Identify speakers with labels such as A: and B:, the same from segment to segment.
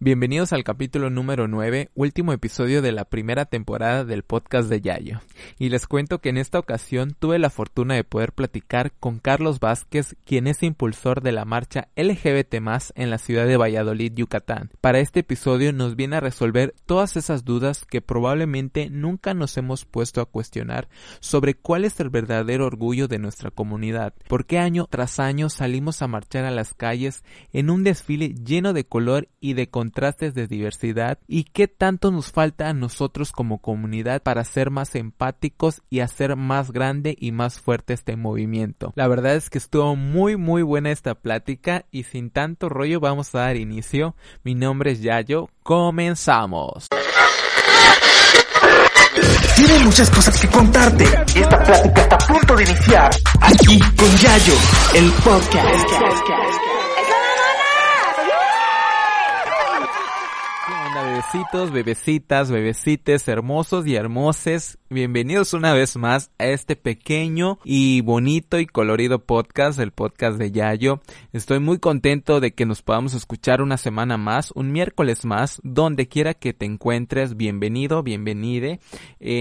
A: Bienvenidos al capítulo número 9, último episodio de la primera temporada del podcast de Yayo. Y les cuento que en esta ocasión tuve la fortuna de poder platicar con Carlos Vázquez, quien es impulsor de la marcha LGBT en la ciudad de Valladolid, Yucatán. Para este episodio nos viene a resolver todas esas dudas que probablemente nunca nos hemos puesto a cuestionar sobre cuál es el verdadero orgullo de nuestra comunidad, por qué año tras año salimos a marchar a las calles en un desfile lleno de color y de contrastes de diversidad y qué tanto nos falta a nosotros como comunidad para ser más empáticos y hacer más grande y más fuerte este movimiento. La verdad es que estuvo muy muy buena esta plática y sin tanto rollo vamos a dar inicio. Mi nombre es Yayo, comenzamos.
B: Tiene muchas cosas que contarte esta plática está a punto de iniciar aquí con Yayo, el podcast.
A: Bebecitos, bebecitas, bebecites, hermosos y hermoses. Bienvenidos una vez más a este pequeño y bonito y colorido podcast, el podcast de Yayo. Estoy muy contento de que nos podamos escuchar una semana más, un miércoles más, donde quiera que te encuentres. Bienvenido, bienvenide.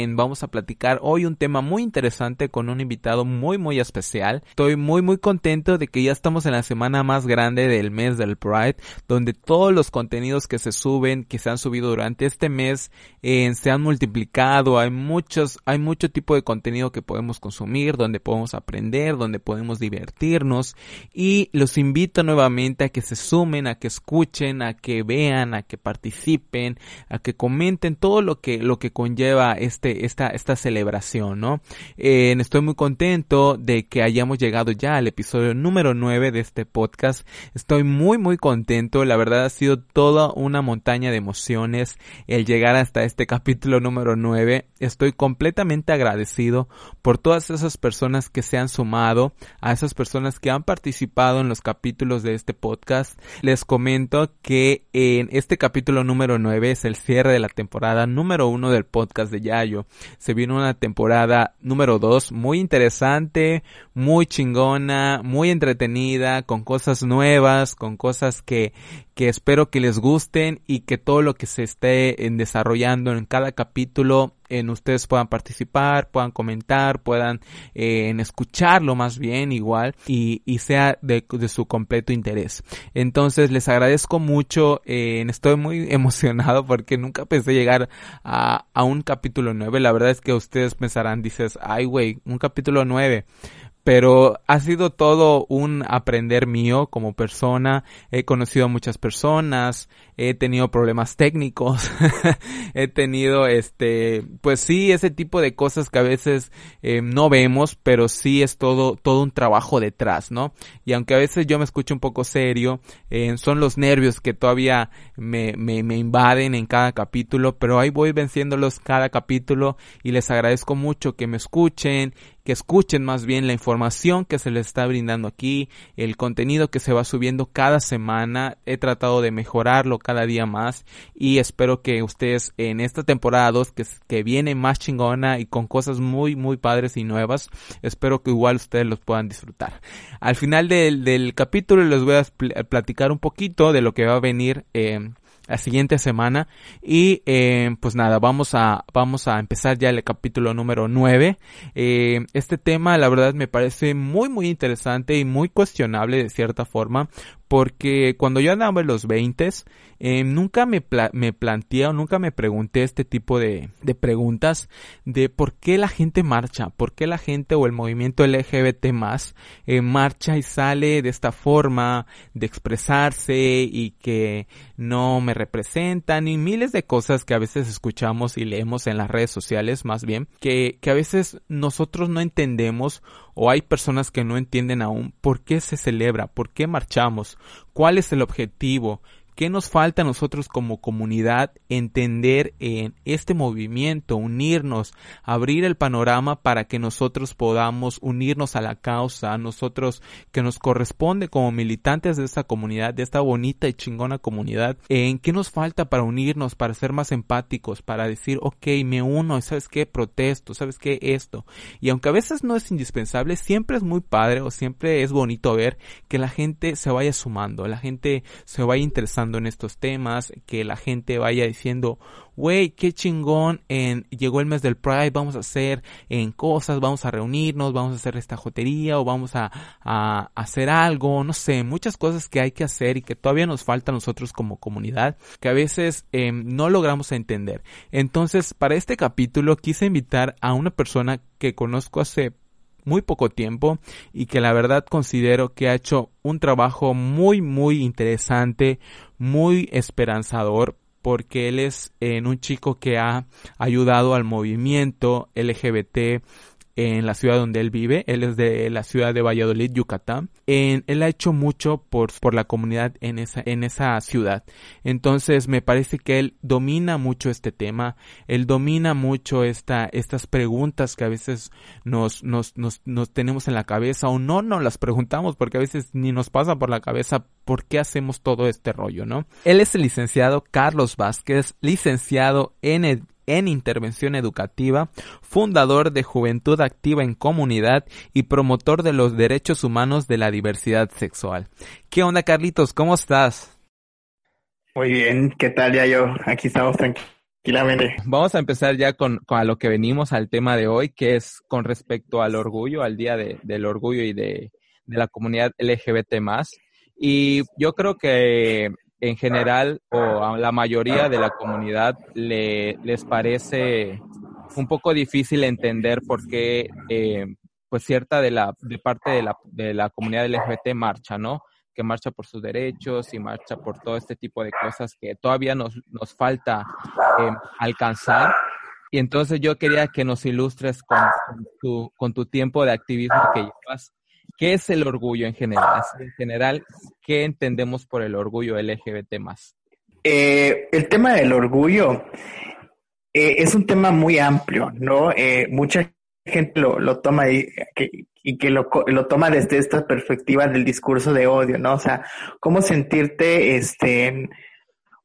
A: vamos a platicar hoy un tema muy interesante con un invitado muy, muy especial. Estoy muy, muy contento de que ya estamos en la semana más grande del mes del Pride, donde todos los contenidos que se suben, que se han subido durante este mes eh, se han multiplicado, hay muchos, hay mucho tipo de contenido que podemos consumir, donde podemos aprender, donde podemos divertirnos y los invito nuevamente a que se sumen, a que escuchen, a que vean, a que participen, a que comenten todo lo que, lo que conlleva este, esta, esta celebración, ¿no? Eh, estoy muy contento de que hayamos llegado ya al episodio número 9 de este podcast. Estoy muy, muy contento. La verdad ha sido toda una montaña de emociones el llegar hasta este capítulo número 9. Estoy completamente agradecido por todas esas personas que se han sumado, a esas personas que han participado en los capítulos de este podcast. Les comento que en este capítulo número 9 es el cierre de la temporada número 1 del podcast de Yayo. Se viene una temporada número 2 muy interesante, muy chingona, muy entretenida, con cosas nuevas, con cosas que, que espero que les gusten y que todo lo que se esté desarrollando en cada capítulo en ustedes puedan participar, puedan comentar, puedan eh, en escucharlo más bien igual y, y sea de, de, su completo interés. Entonces les agradezco mucho, eh, estoy muy emocionado porque nunca pensé llegar a, a un capítulo 9. La verdad es que ustedes pensarán, dices, ay güey, un capítulo 9 pero ha sido todo un aprender mío como persona. He conocido a muchas personas, he tenido problemas técnicos, he tenido este, pues sí, ese tipo de cosas que a veces eh, no vemos, pero sí es todo, todo un trabajo detrás, ¿no? Y aunque a veces yo me escucho un poco serio, eh, son los nervios que todavía me, me, me invaden en cada capítulo, pero ahí voy venciéndolos cada capítulo y les agradezco mucho que me escuchen que escuchen más bien la información que se les está brindando aquí, el contenido que se va subiendo cada semana. He tratado de mejorarlo cada día más y espero que ustedes en esta temporada 2 que, que viene más chingona y con cosas muy muy padres y nuevas, espero que igual ustedes los puedan disfrutar. Al final del, del capítulo les voy a platicar un poquito de lo que va a venir eh, la siguiente semana. Y eh, pues nada vamos a vamos a empezar ya el capítulo número 9 eh, este tema la verdad me parece muy muy interesante y muy cuestionable de cierta forma porque cuando yo andaba en los 20 eh, nunca me, me planteé o nunca me pregunté este tipo de, de, preguntas de por qué la gente marcha, por qué la gente o el movimiento LGBT más eh, marcha y sale de esta forma de expresarse y que no me representan y miles de cosas que a veces escuchamos y leemos en las redes sociales más bien que, que a veces nosotros no entendemos o hay personas que no entienden aún por qué se celebra, por qué marchamos, cuál es el objetivo, ¿Qué nos falta a nosotros como comunidad entender en este movimiento, unirnos, abrir el panorama para que nosotros podamos unirnos a la causa, a nosotros que nos corresponde como militantes de esta comunidad, de esta bonita y chingona comunidad? ¿En qué nos falta para unirnos, para ser más empáticos, para decir, ok, me uno, ¿sabes qué? Protesto, ¿sabes qué? Esto. Y aunque a veces no es indispensable, siempre es muy padre o siempre es bonito ver que la gente se vaya sumando, la gente se vaya interesando en estos temas, que la gente vaya diciendo, güey, qué chingón, en, llegó el mes del Pride, vamos a hacer en cosas, vamos a reunirnos, vamos a hacer esta jotería o vamos a, a, hacer algo, no sé, muchas cosas que hay que hacer y que todavía nos falta a nosotros como comunidad, que a veces em, no logramos entender. Entonces, para este capítulo quise invitar a una persona que conozco hace muy poco tiempo y que la verdad considero que ha hecho un trabajo muy muy interesante, muy esperanzador porque él es en un chico que ha ayudado al movimiento LGBT en la ciudad donde él vive. Él es de la ciudad de Valladolid, Yucatán. Él ha hecho mucho por, por la comunidad en esa, en esa ciudad. Entonces me parece que él domina mucho este tema. Él domina mucho esta, estas preguntas que a veces nos, nos, nos, nos tenemos en la cabeza o no nos las preguntamos porque a veces ni nos pasa por la cabeza por qué hacemos todo este rollo, ¿no? Él es el licenciado Carlos Vázquez, licenciado en en intervención educativa, fundador de Juventud Activa en Comunidad y promotor de los derechos humanos de la diversidad sexual. ¿Qué onda, Carlitos? ¿Cómo estás?
C: Muy bien, ¿qué tal ya yo? Aquí estamos tranquilamente.
A: Vamos a empezar ya con, a lo que venimos al tema de hoy, que es con respecto al orgullo, al Día del Orgullo y de, de la comunidad LGBT Y yo creo que en general o a la mayoría de la comunidad le, les parece un poco difícil entender por qué eh, pues cierta de la de parte de la, de la comunidad LGBT marcha, ¿no? Que marcha por sus derechos y marcha por todo este tipo de cosas que todavía nos, nos falta eh, alcanzar. Y entonces yo quería que nos ilustres con, tu, con tu tiempo de activismo que llevas ¿Qué es el orgullo en general? en general, ¿qué entendemos por el orgullo LGBT más?
C: Eh, el tema del orgullo eh, es un tema muy amplio, ¿no? Eh, mucha gente lo, toma y que, y que lo, lo, toma desde esta perspectiva del discurso de odio, ¿no? O sea, cómo sentirte, este,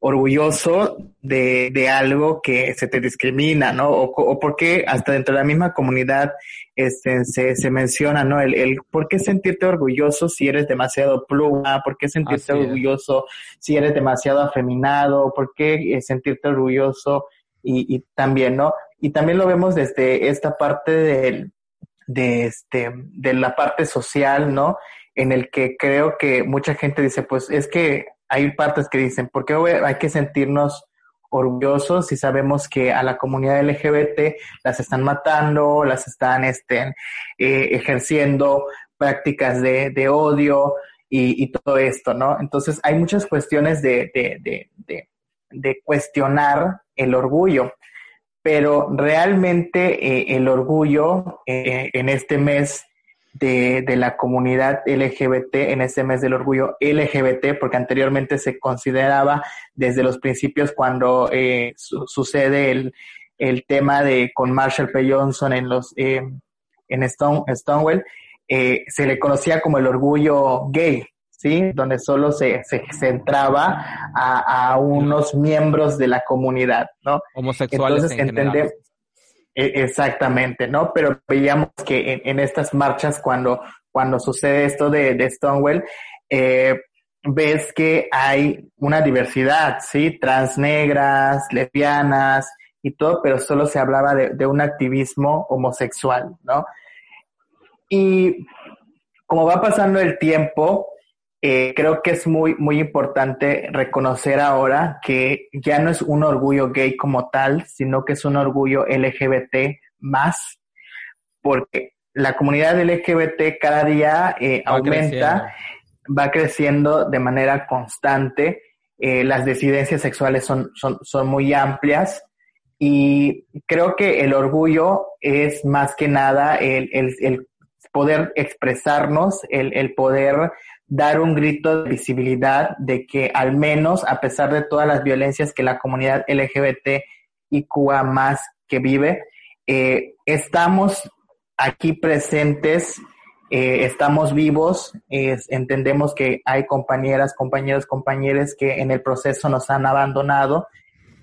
C: orgulloso de, de, algo que se te discrimina, ¿no? O, o porque hasta dentro de la misma comunidad este, se, se menciona, ¿no? El, el por qué sentirte orgulloso si eres demasiado pluma, por qué sentirte orgulloso si eres demasiado afeminado, por qué eh, sentirte orgulloso y, y también, ¿no? Y también lo vemos desde esta parte del, de, este, de la parte social, ¿no? En el que creo que mucha gente dice, pues es que hay partes que dicen, ¿por qué hay que sentirnos orgullosos si sabemos que a la comunidad LGBT las están matando, las están este, eh, ejerciendo prácticas de, odio y, todo esto, ¿no? Entonces hay muchas cuestiones de cuestionar el orgullo, pero realmente eh, el orgullo eh, en este mes de, de, la comunidad LGBT en este mes del orgullo LGBT, porque anteriormente se consideraba desde los principios cuando eh, sucede el, el, tema de con Marshall P. Johnson en los eh, en Stone, Stonewall, eh, se le conocía como el orgullo gay, ¿sí? Donde solo se, se centraba a, a unos miembros de la comunidad, ¿no?
A: Homosexuales Entonces, entendemos
C: exactamente, ¿no? Pero veíamos que en, estas marchas, cuando, cuando sucede esto de, de Stonewall, eh, ves que hay una diversidad, ¿sí? Transnegras, lesbianas y todo, pero solo se hablaba de un activismo homosexual, ¿no? Y como va pasando el tiempo, eh, creo que es muy, muy importante reconocer ahora que ya no es un orgullo gay como tal, sino que es un orgullo LGBT más, porque la comunidad LGBT cada día eh, aumenta, va creciendo de manera constante, eh, las disidencias sexuales son, son, son muy amplias y creo que el orgullo es más que nada el, el, el poder expresarnos, el, el poder dar un grito de visibilidad de que al menos, a pesar de todas las violencias que la comunidad LGBT y Cuba más que vive, eh, estamos aquí presentes, eh, estamos vivos, entendemos que hay compañeras, compañeros, compañeros que en el proceso nos han abandonado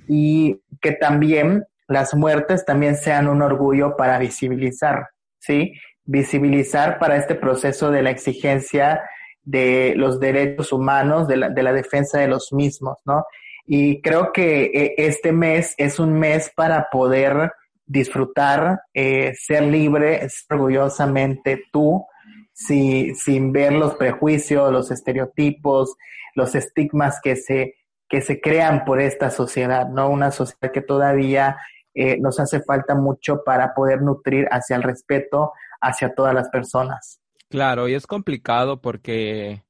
C: y que también las muertes también sean un orgullo para visibilizar, ¿sí? Visibilizar para este proceso de la exigencia de los derechos humanos, de la, de la defensa de los mismos, ¿no? Y creo que eh, este mes es un mes para poder disfrutar, eh, ser libre, orgullosamente tú, si, sin ver los prejuicios, los estereotipos, los estigmas que se, que se crean por esta sociedad, ¿no? Una sociedad que todavía eh, nos hace falta mucho para poder nutrir hacia el respeto hacia todas las personas.
A: Claro, y es complicado porque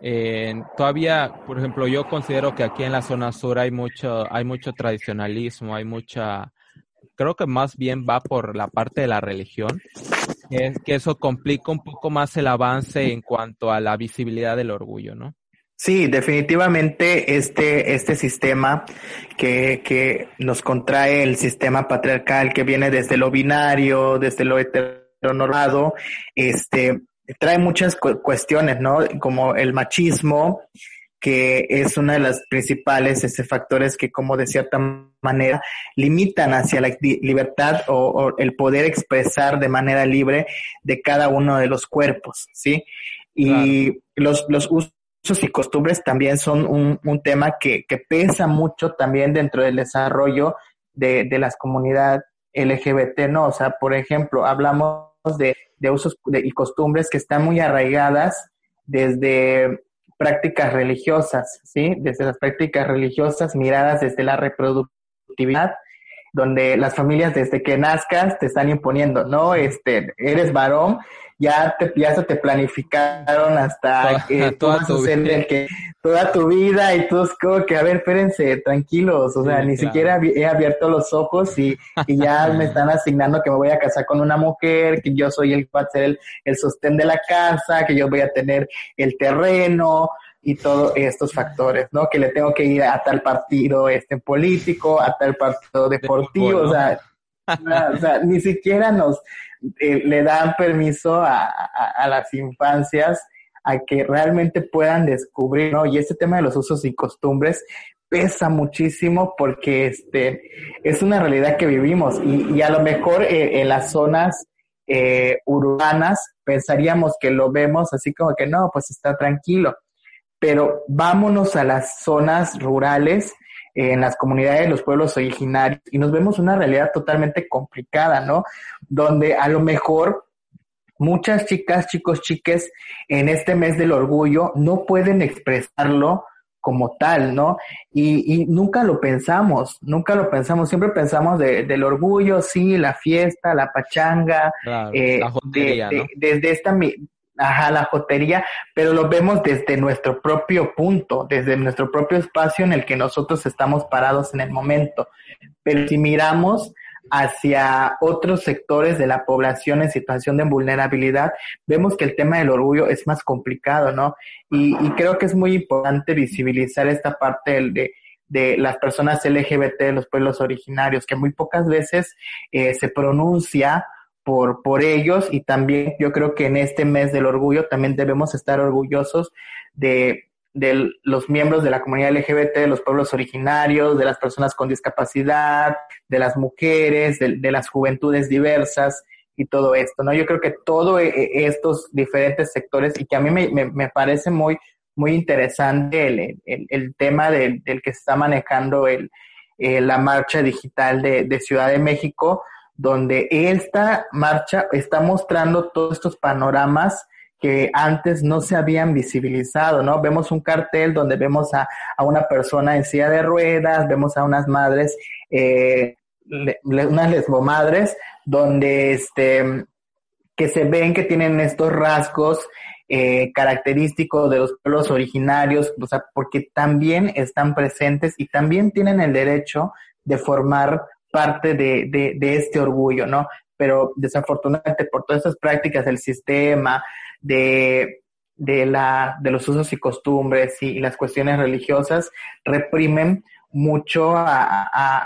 A: eh, todavía, por ejemplo, yo considero que aquí en la zona sur hay mucho, hay mucho tradicionalismo, hay mucha, creo que más bien va por la parte de la religión, que, que eso complica un poco más el avance en cuanto a la visibilidad del orgullo, ¿no?
C: Sí, definitivamente este, este sistema que, que nos contrae el sistema patriarcal que viene desde lo binario, desde lo heteronormado, este, trae muchas cuestiones, ¿no? Como el machismo, que es uno de los principales este, factores que, como de cierta manera, limitan hacia la libertad o, el poder expresar de manera libre de cada uno de los cuerpos, ¿sí? Y los, los usos y costumbres también son un, un tema que, que, pesa mucho también dentro del desarrollo de, de las comunidades LGBT, ¿no? O sea, por ejemplo, hablamos de, de usos y costumbres que están muy arraigadas desde prácticas religiosas, ¿sí? Desde las prácticas religiosas miradas desde la reproductividad, donde las familias desde que nazcas te están imponiendo, no, este, eres varón, ya te, ya se te planificaron hasta que toda tu vida. que toda tu vida y tú es como que, a ver, espérense, tranquilos, o sea, ni siquiera he abierto los ojos y, y ya me están asignando que me voy a casar con una mujer, que yo soy el que va a ser el, el sostén de la casa, que yo voy a tener el terreno, y todos estos factores, ¿no? Que le tengo que ir a tal partido este político, a tal partido deportivo, o, sea, o, sea, ni siquiera nos eh, le dan permiso a, a, las infancias a que realmente puedan descubrir, ¿no? Y este tema de los usos y costumbres pesa muchísimo porque este es una realidad que vivimos y, y a lo mejor eh, en las zonas eh, urbanas pensaríamos que lo vemos así como que no, pues está tranquilo pero vámonos a las zonas rurales, en las comunidades, los pueblos originarios, y nos vemos una realidad totalmente complicada, ¿no? Donde a lo mejor muchas chicas, chicos, chiques, en este mes del orgullo no pueden expresarlo como tal, ¿no? Y, y nunca lo pensamos, nunca lo pensamos, siempre pensamos de, del orgullo, sí, la fiesta, la pachanga, eh, desde esta ajá, la jotería, pero lo vemos desde nuestro propio punto, desde nuestro propio espacio en el que nosotros estamos parados en el momento. Pero si miramos hacia otros sectores de la población en situación de vulnerabilidad, vemos que el tema del orgullo es más complicado, ¿no? Y, y creo que es muy importante visibilizar esta parte de, de las personas LGBT, de los pueblos originarios, que muy pocas veces eh, se pronuncia por, por ellos y también yo creo que en este mes del orgullo también debemos estar orgullosos de, de los miembros de la comunidad LGBT, de los pueblos originarios, de las personas con discapacidad, de las mujeres, de, las juventudes diversas y todo esto, ¿no? Yo creo que todos e, e, estos diferentes sectores y que a mí me, me, me parece muy, muy interesante el, el, el tema del, del, que se está manejando el, eh, la marcha digital de, de Ciudad de México, donde esta marcha está mostrando todos estos panoramas que antes no se habían visibilizado, ¿no? Vemos un cartel donde vemos a, a una persona en de ruedas, vemos a unas madres, eh, unas lesbomadres, donde este, que se ven que tienen estos rasgos eh, característicos de los pueblos originarios, o sea, porque también están presentes y también tienen el derecho de formar parte de, de, este orgullo, ¿no? Pero desafortunadamente por todas esas prácticas del sistema, de, de, la, de los usos y costumbres y, las cuestiones religiosas, reprimen mucho a,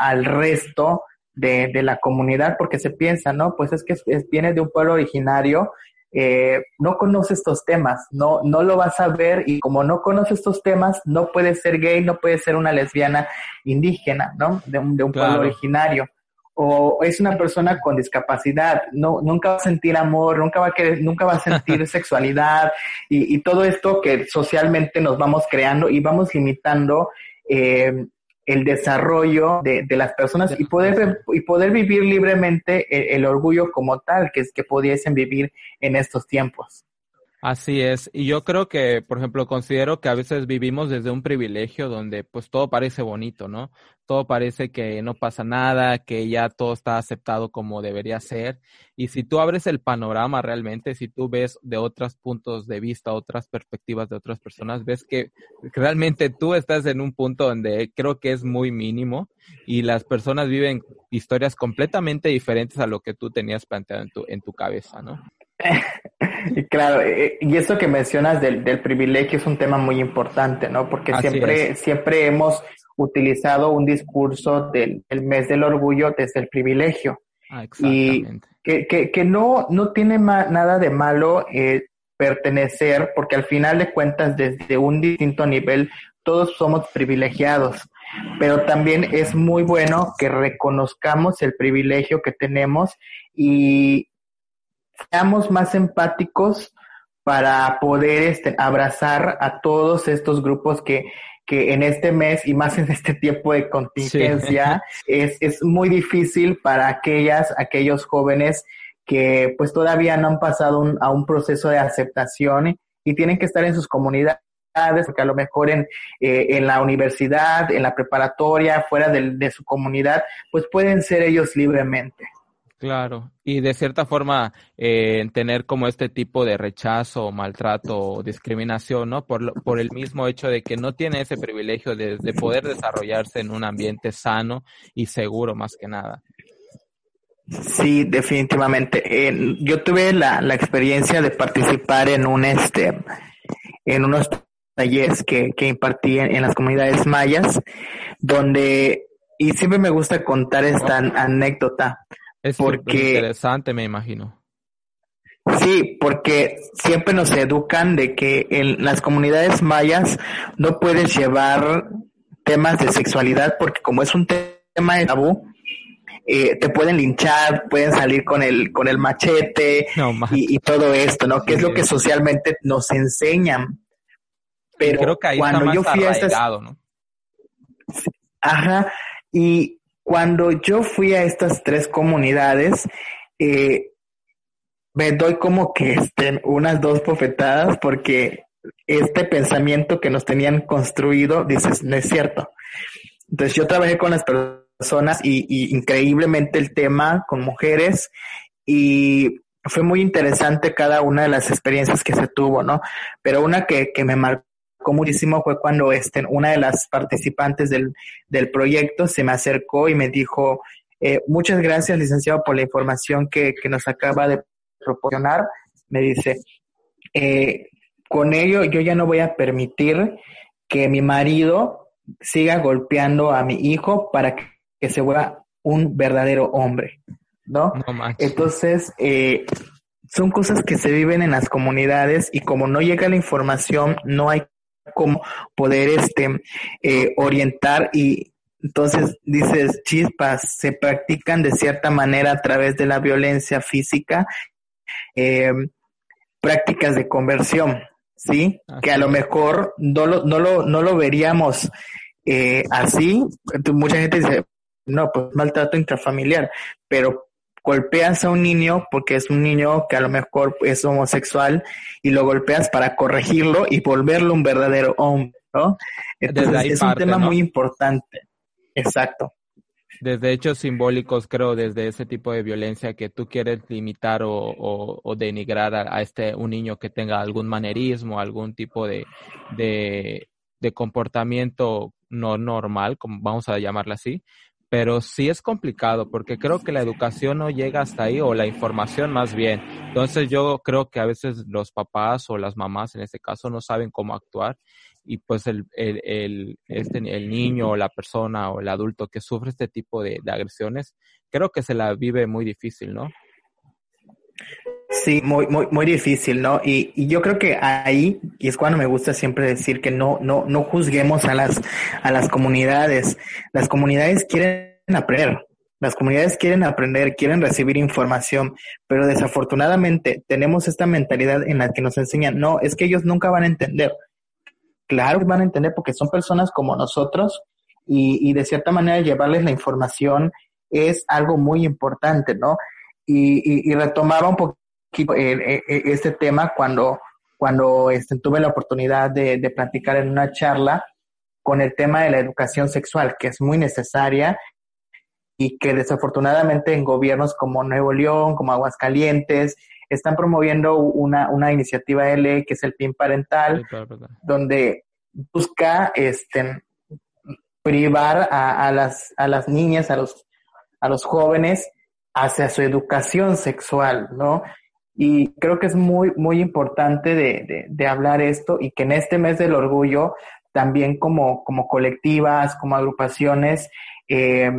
C: al resto de, de, la comunidad porque se piensa, ¿no? Pues es que es, viene de un pueblo originario eh, no conoce estos temas, no, no lo vas a ver y como no conoce estos temas, no puede ser gay, no puede ser una lesbiana indígena, ¿no? De un, de un claro. pueblo originario. o es una persona con discapacidad, no, nunca va a sentir amor, nunca va a querer, nunca va a sentir sexualidad y, y, todo esto que socialmente nos vamos creando y vamos limitando eh, el desarrollo de, de, las personas y poder, y poder vivir libremente el, el orgullo como tal que, que pudiesen vivir en estos tiempos.
D: Así es, y yo creo que, por ejemplo, considero que a veces vivimos desde un privilegio donde pues todo parece bonito, ¿no? Todo parece que no pasa nada, que ya todo está aceptado como debería ser. Y si tú abres el panorama realmente, si tú ves de otros puntos de vista, otras perspectivas de otras personas, ves que realmente tú estás en un punto donde creo que es muy mínimo y las personas viven historias completamente diferentes a lo que tú tenías planteado en tu, en tu cabeza, ¿no?
C: Claro, eh, y esto que mencionas del, del, privilegio es un tema muy importante, ¿no? Porque Así siempre, es. siempre hemos utilizado un discurso del, del, mes del orgullo desde el privilegio.
D: Ah,
C: y que, que, que, no, no tiene nada de malo eh, pertenecer, porque al final de cuentas, desde un distinto nivel, todos somos privilegiados. Pero también es muy bueno que reconozcamos el privilegio que tenemos y, seamos más empáticos para poder este, abrazar a todos estos grupos que, que en este mes y más en este tiempo de contingencia sí. es, es muy difícil para aquellas, aquellos jóvenes que pues todavía no han pasado un, a un proceso de aceptación y tienen que estar en sus comunidades porque a lo mejor en, eh, en la universidad, en la preparatoria, fuera de, de su comunidad, pues pueden ser ellos libremente.
D: Claro, y de cierta forma eh, tener como este tipo de rechazo, maltrato discriminación, ¿no? Por, por el mismo hecho de que no tiene ese privilegio de, de poder desarrollarse en un ambiente sano y seguro más que nada.
C: Sí, definitivamente. Yo tuve la, la experiencia de participar en un este, en unos talleres que, que impartí en, en las comunidades mayas, donde, y siempre me gusta contar esta anécdota
D: es porque interesante, me imagino.
C: Sí, porque siempre nos educan de que en las comunidades mayas no puedes llevar temas de sexualidad porque como es un tema de tabú, eh, te pueden linchar, pueden salir con el con el machete no, y, y, todo esto, ¿no? Sí. Que es lo que socialmente nos enseñan.
D: Pero creo que ahí cuando yo fui a estas, ¿no?
C: ajá, y cuando yo fui a estas tres comunidades, eh, me doy como que este, unas dos bofetadas porque este pensamiento que nos tenían construido, dices, no es cierto. Entonces yo trabajé con las personas y, y increíblemente el tema con mujeres y fue muy interesante cada una de las experiencias que se tuvo, ¿no? Pero una que, que me marcó muchísimo fue cuando este, una de las participantes del, del proyecto se me acercó y me dijo, eh, muchas gracias, licenciado, por la información que, que nos acaba de proporcionar. Me dice, eh, con ello yo ya no voy a permitir que mi marido siga golpeando a mi hijo para que, se vuelva un verdadero hombre, ¿no?
D: no
C: Entonces, eh, son cosas que se viven en las comunidades y como no llega la información, no hay cómo poder este eh, orientar y entonces dices chispas se practican de cierta manera a través de la violencia física eh, prácticas de conversión sí que a lo mejor no lo no lo no lo veríamos eh, así. Mucha gente dice no pues maltrato intrafamiliar pero golpeas a un niño porque es un niño que a lo mejor es homosexual y lo golpeas para corregirlo y volverlo un verdadero hombre, ¿no? Entonces es parte, un tema ¿no? muy importante. Exacto.
D: Desde hechos simbólicos, creo, desde ese tipo de violencia que tú quieres limitar o, o, o denigrar a, a, este un niño que tenga algún manerismo, algún tipo de, de, de comportamiento no normal, como vamos a llamarlo así, pero sí es complicado porque creo que la educación no llega hasta ahí o la información más bien. Entonces yo creo que a veces los papás o las mamás en este caso no saben cómo actuar y pues el, el, el, este, el niño o la persona o el adulto que sufre este tipo de, de agresiones, creo que se la vive muy difícil, ¿no?
C: Sí, muy, muy, muy difícil, ¿no? Y, y, yo creo que ahí, y es cuando me gusta siempre decir que no, no, no juzguemos a las, a las comunidades. Las comunidades quieren aprender, Las comunidades quieren aprender, quieren recibir información, pero desafortunadamente tenemos esta mentalidad en la que nos enseñan, no, es que ellos nunca van a entender. Claro que van a entender porque son personas como nosotros y, de cierta manera llevarles la información es algo muy importante, ¿no? Y, retomaba un poquito este tema cuando, cuando este, tuve la oportunidad de, de platicar en una charla con el tema de la educación sexual, que es muy necesaria y que desafortunadamente en gobiernos como Nuevo León, como Aguascalientes, están promoviendo una, una iniciativa de ley que es el PIN parental, donde busca este, privar a, las, a las niñas, a los, a los jóvenes hacia su educación sexual, ¿no? Y creo que es muy, muy importante de, de, hablar esto y que en este mes del orgullo, también como, como colectivas, como agrupaciones, eh,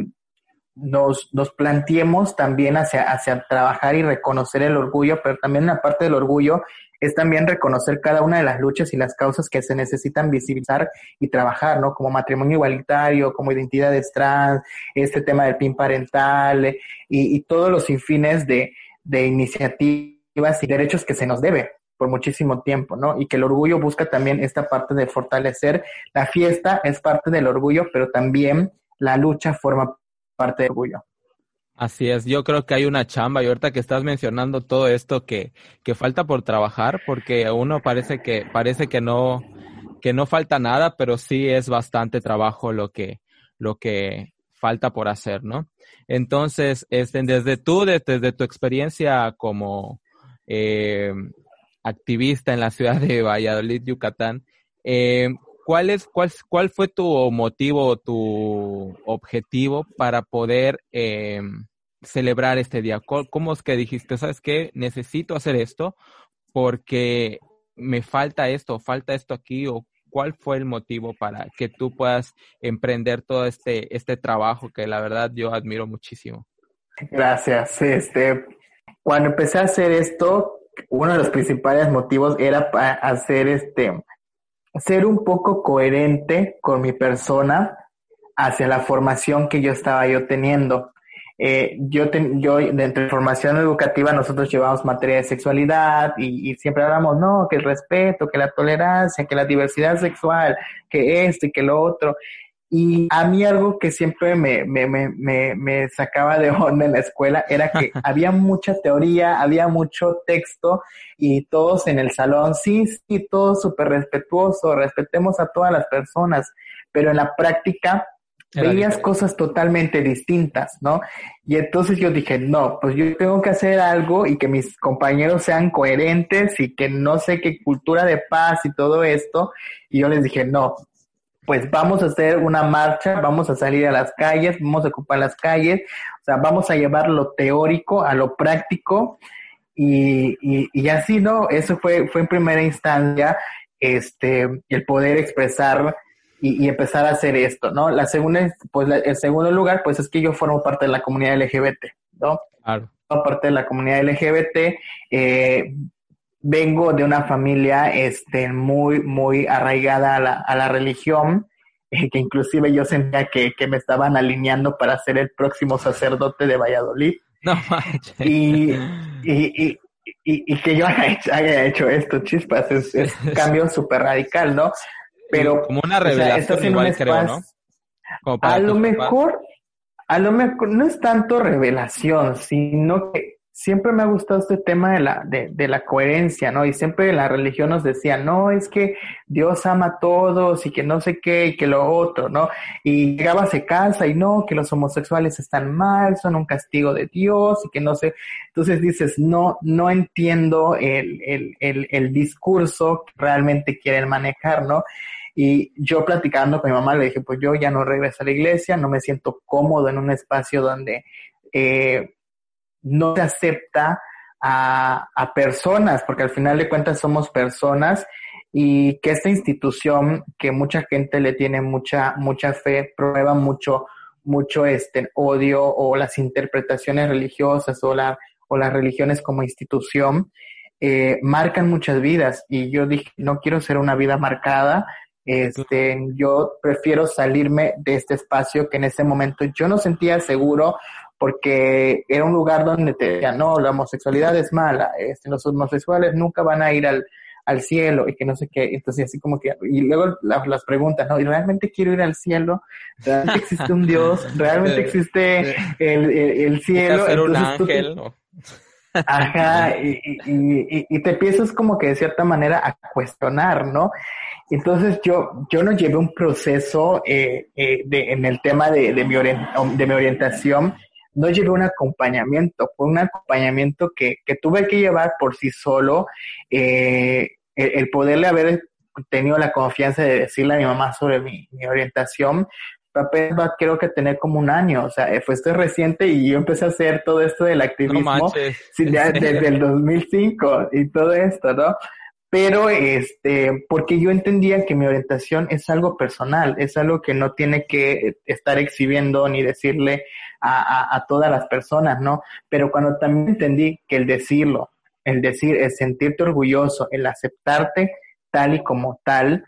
C: nos, nos planteemos también hacia, hacia trabajar y reconocer el orgullo, pero también la parte del orgullo es también reconocer cada una de las luchas y las causas que se necesitan visibilizar y trabajar, ¿no? Como matrimonio igualitario, como identidades trans, este tema del PIN parental y, y todos los infines de, de iniciativas y derechos que se nos debe por muchísimo tiempo, ¿no? Y que el orgullo busca también esta parte de fortalecer. La fiesta es parte del orgullo, pero también la lucha forma parte del orgullo.
A: Así es, yo creo que hay una chamba y ahorita que estás mencionando todo esto que, que falta por trabajar, porque uno parece que, parece que no, que no falta nada, pero sí es bastante trabajo lo que, lo que falta por hacer, ¿no? Entonces, este, desde tú, desde, tu experiencia como eh, activista en la ciudad de Valladolid, Yucatán, eh, ¿cuál, es, cuál, ¿cuál fue tu motivo, tu objetivo para poder eh, celebrar este día? ¿Cómo es que dijiste, sabes qué, necesito hacer esto porque me falta esto, falta esto aquí o cuál fue el motivo para que tú puedas emprender todo este, este trabajo que la verdad yo admiro muchísimo?
C: Gracias. Este, cuando empecé a hacer esto, uno de los principales motivos era para hacer este, ser un poco coherente con mi persona hacia la formación que yo estaba yo teniendo. Eh, yo, yo, dentro de formación educativa, nosotros llevamos materia de sexualidad y, siempre hablamos, no, que el respeto, que la tolerancia, que la diversidad sexual, que esto y que lo otro. Y a mí algo que siempre me, me, me, me, sacaba de onda en la escuela era que había mucha teoría, había mucho texto y todos en el salón, sí, sí, todos súper respetuoso, respetemos a todas las personas, pero en la práctica veías cosas totalmente distintas, ¿no? Y entonces yo dije, no, pues yo tengo que hacer algo y que mis compañeros sean coherentes y que no sé qué cultura de paz y todo esto. Y yo les dije, no, pues vamos a hacer una marcha, vamos a salir a las calles, vamos a ocupar las calles, o sea, vamos a llevar lo teórico a lo práctico y, y, y así, ¿no? Eso fue, fue en primera instancia, este, el poder expresar y, empezar a hacer esto, ¿no? La segunda, pues el segundo lugar, pues es que yo formo parte de la comunidad LGBT, ¿no? Claro. Parte de la comunidad LGBT, eh, vengo de una familia este, muy, muy arraigada a la, a la religión, eh, que inclusive yo sentía que, que, me estaban alineando para ser el próximo sacerdote de Valladolid. No y, y, y, y, que yo haya hecho, esto, chispas, es, es un cambio súper radical, ¿no?
A: Pero, como una revelación igual creo, ¿no?
C: a lo mejor, a lo mejor no es tanto revelación, sino que siempre me ha gustado este tema de la, de, de, la coherencia, ¿no? Y siempre la religión nos decía, no, es que Dios ama a todos y que no sé qué y que lo otro, ¿no? Y llegaba a casa y no, que los homosexuales están mal, son un castigo de Dios y que no sé. Entonces dices, no, no entiendo el, el, el, el discurso que realmente quieren manejar, ¿no? Y yo platicando con mi mamá le dije, pues yo ya no regreso a la iglesia, no me siento cómodo en un espacio donde eh, no se acepta a, a, personas, porque al final de cuentas somos personas y que esta institución que mucha gente le tiene mucha, mucha fe, prueba mucho, mucho este odio o las interpretaciones religiosas o, la, o las religiones como institución, eh, marcan muchas vidas. Y yo dije, no quiero ser una vida marcada, este, yo prefiero salirme de este espacio que en ese momento yo no sentía seguro porque era un lugar donde te decían, no, la homosexualidad es mala, este, los homosexuales nunca van a ir al, al cielo y que no sé qué, entonces así como que, y luego las preguntas, ¿no? ¿Y realmente quiero ir al cielo? ¿Realmente existe un Dios? ¿Realmente existe el, el, cielo?
D: Ser un ángel, ¿no?
C: Ajá, y, y, y, te empiezas como que de cierta manera a cuestionar, ¿no? Entonces yo, yo no llevé un proceso eh, eh, de, en el tema de, de, mi de mi orientación, no llevé un acompañamiento, fue un acompañamiento que, que tuve que llevar por sí solo, eh, el, poderle haber tenido la confianza de decirle a mi mamá sobre mi, mi orientación, apenas va creo que tener como un año, o sea, fue esto reciente y yo empecé a hacer todo esto del activismo desde el 2005 y todo esto, ¿no? Pero, este, porque yo entendía que mi orientación es algo personal, es algo que no tiene que estar exhibiendo ni decirle a, a, todas las personas, ¿no? Pero cuando también entendí que el decirlo, el decir, el sentirte orgulloso, el aceptarte tal y como tal,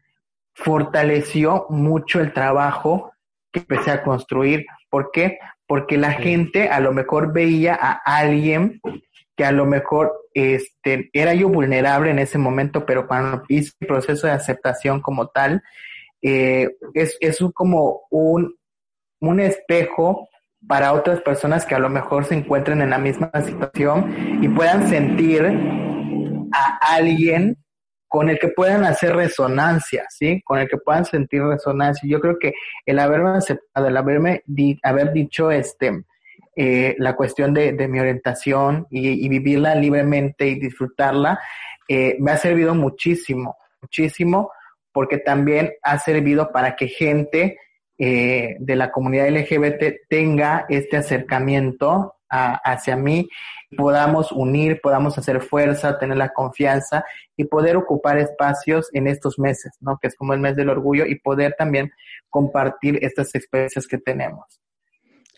C: fortaleció mucho el trabajo que empecé a construir. ¿Por qué? Porque la gente a lo mejor veía a alguien que a lo mejor este, era yo vulnerable en ese momento, pero cuando hice el proceso de aceptación como tal, eh, es, es como un, un espejo para otras personas que a lo mejor se encuentren en la misma situación y puedan sentir a alguien con el que puedan hacer resonancia, ¿sí? Con el que puedan sentir resonancia. Yo creo que el haberme aceptado, el haberme haber dicho este, eh, la cuestión de, mi orientación y, vivirla libremente y disfrutarla, eh, me ha servido muchísimo, muchísimo, porque también ha servido para que gente eh, de la comunidad LGBT tenga este acercamiento hacia mí, podamos unir, podamos hacer fuerza, tener la confianza y poder ocupar espacios en estos meses, ¿no? Que es como el mes del orgullo y poder también compartir estas experiencias que tenemos.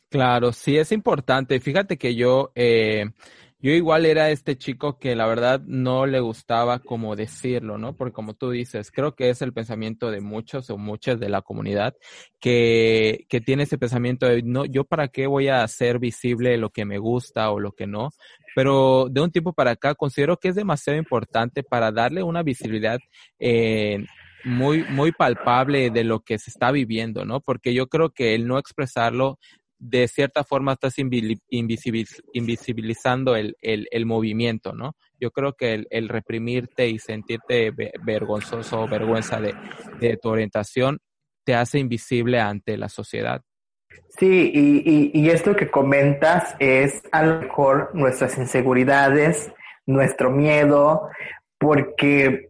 D: Claro, sí es importante. Fíjate que yo, eh, yo igual era este chico que la verdad no le gustaba como decirlo, ¿no? Porque como tú dices, creo que es el pensamiento de muchos o muchas de la comunidad que, que tiene ese pensamiento de, no, yo para qué voy a hacer visible lo que me gusta o lo que no. Pero de un tiempo para acá considero que es demasiado importante para darle una visibilidad eh, muy, muy palpable de lo que se está viviendo, ¿no? Porque yo creo que el no expresarlo de cierta forma estás invisibilizando el, el, movimiento, ¿no? Yo creo que el, reprimirte y sentirte vergonzoso o vergüenza de, de, tu orientación te hace invisible ante la sociedad.
C: Sí, y, y, y esto que comentas es a lo mejor nuestras inseguridades, nuestro miedo, porque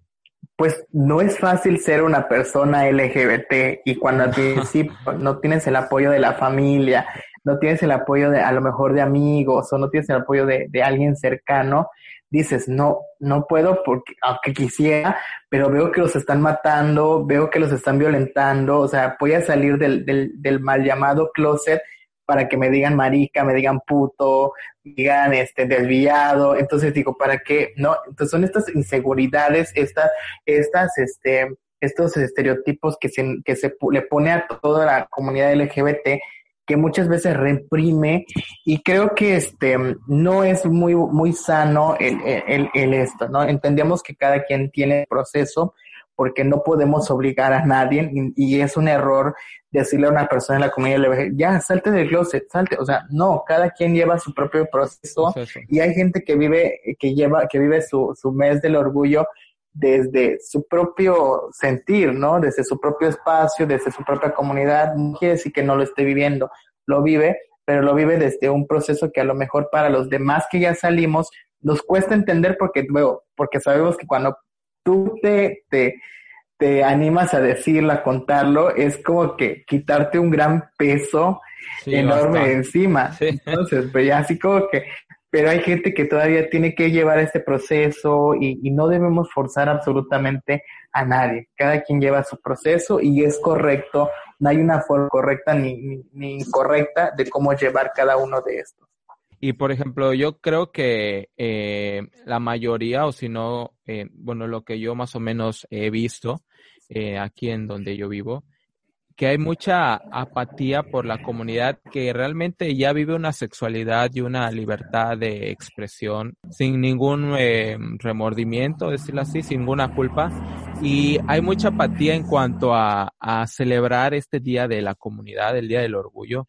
C: pues no es fácil ser una persona LGBT y cuando al principio no tienes el apoyo de la familia, no tienes el apoyo de a lo mejor de amigos o no tienes el apoyo de, de alguien cercano, dices, no, no puedo porque, aunque quisiera, pero veo que los están matando, veo que los están violentando, o sea, voy a salir del, del, del mal llamado closet para que me digan marica, me digan puto, digan este desviado, entonces digo, ¿para qué? No, entonces son estas inseguridades, estas, estas, este, estos estereotipos que se, que se le pone a toda la comunidad LGBT que muchas veces reprime y creo que este no es muy muy sano el, el, el esto, ¿no? Entendemos que cada quien tiene proceso, porque no podemos obligar a nadie y, es un error decirle a una persona en la comunidad LGBT, ya, salte del closet, salte, o sea, no, cada quien lleva su propio proceso, y hay gente que vive, que lleva, que vive su, su mes del orgullo desde su propio sentir, ¿no? Desde su propio espacio, desde su propia comunidad, no quiere decir que no lo esté viviendo, lo vive, pero lo vive desde un proceso que a lo mejor para los demás que ya salimos nos cuesta entender porque luego, porque sabemos que cuando tú te, te, te animas a decirlo, a contarlo, es como que quitarte un gran peso enorme encima. Entonces, pues ya así como que, pero hay gente que todavía tiene que llevar este proceso y, y, no debemos forzar absolutamente a nadie. Cada quien lleva su proceso y es correcto, no hay una forma correcta ni, ni, ni incorrecta de cómo llevar cada uno de estos.
D: Y por ejemplo, yo creo que eh, la mayoría, o si no, eh, bueno, lo que yo más o menos he visto eh, aquí en donde yo vivo, que hay mucha apatía por la comunidad que realmente ya vive una sexualidad y una libertad de expresión sin ningún eh, remordimiento, decirlo así, sin ninguna culpa. Y hay mucha apatía en cuanto a, a celebrar este día de la comunidad, el Día del Orgullo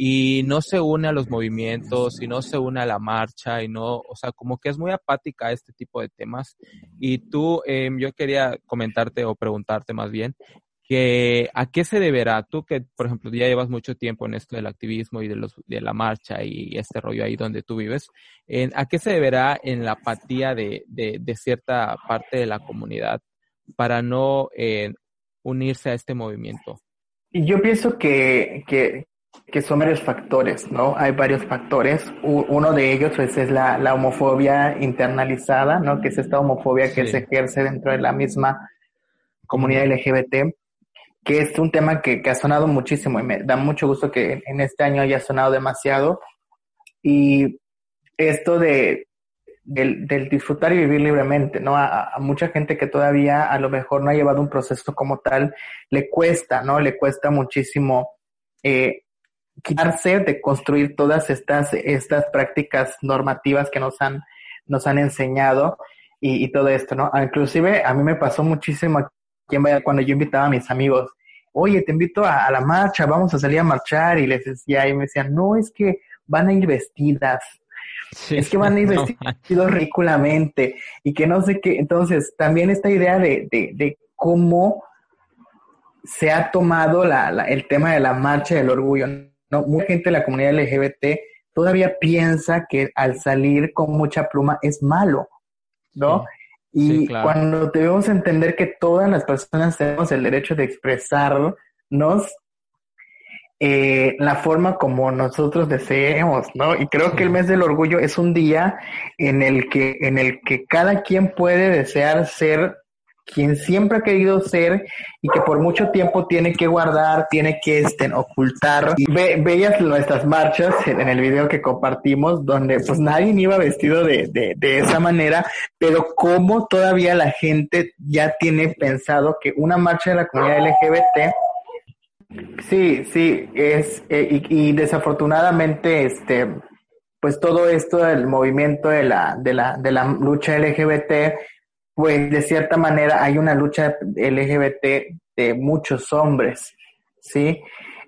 D: y no se une a los movimientos y no se une a la marcha y no, o sea, como que es muy apática a este tipo de temas. Y tú, eh, yo quería comentarte o preguntarte más bien, que a qué se deberá tú que, por ejemplo, ya llevas mucho tiempo en esto del activismo y de, los, de la marcha y este rollo ahí donde tú vives, ¿a qué se deberá en la apatía de, de, cierta parte de la comunidad para no eh, unirse a este movimiento?
C: Yo pienso que, que, que son varios factores, ¿no? Hay varios factores. uno de ellos pues, es la, la, homofobia internalizada, ¿no? Que es esta homofobia que se ejerce dentro de la misma comunidad LGBT, que es un tema que, que, ha sonado muchísimo y me da mucho gusto que en este año haya sonado demasiado. Y esto de, del, del disfrutar y vivir libremente, ¿no? A, a, mucha gente que todavía a lo mejor no ha llevado un proceso como tal, le cuesta, ¿no? Le cuesta muchísimo eh, quitarse de construir todas estas, estas prácticas normativas que nos han, nos han enseñado y, y todo esto, ¿no? Ah, inclusive a mí me pasó muchísimo aquí Valladolid cuando yo invitaba a mis amigos, oye, te invito a, a, la marcha, vamos a salir a marchar, y les decía, y me decían, no, es que van a ir vestidas, sí, es que van a ir no, vestidos ridículamente, y que no sé qué, entonces, también esta idea de, de, de cómo se ha tomado la, la, el tema de la marcha del orgullo, ¿no? Mucha gente de la comunidad LGBT todavía piensa que al salir con mucha pluma es malo, ¿no? Sí. Y sí, claro. cuando debemos entender que todas las personas tenemos el derecho de expresarnos eh, la forma como nosotros deseemos, ¿no? Y creo que el mes del orgullo es un día en el que, en el que cada quien puede desear ser quien siempre ha querido ser y que por mucho tiempo tiene que guardar, tiene que este, ocultar. Ve, veías nuestras marchas en, el video que compartimos, donde pues nadie iba vestido de, de, de, esa manera, pero cómo todavía la gente ya tiene pensado que una marcha de la comunidad LGBT Sí, sí, es, eh, y, y, desafortunadamente, este, pues todo esto del movimiento de la, de la, de la lucha LGBT, pues de cierta manera hay una lucha LGBT de muchos hombres, ¿sí?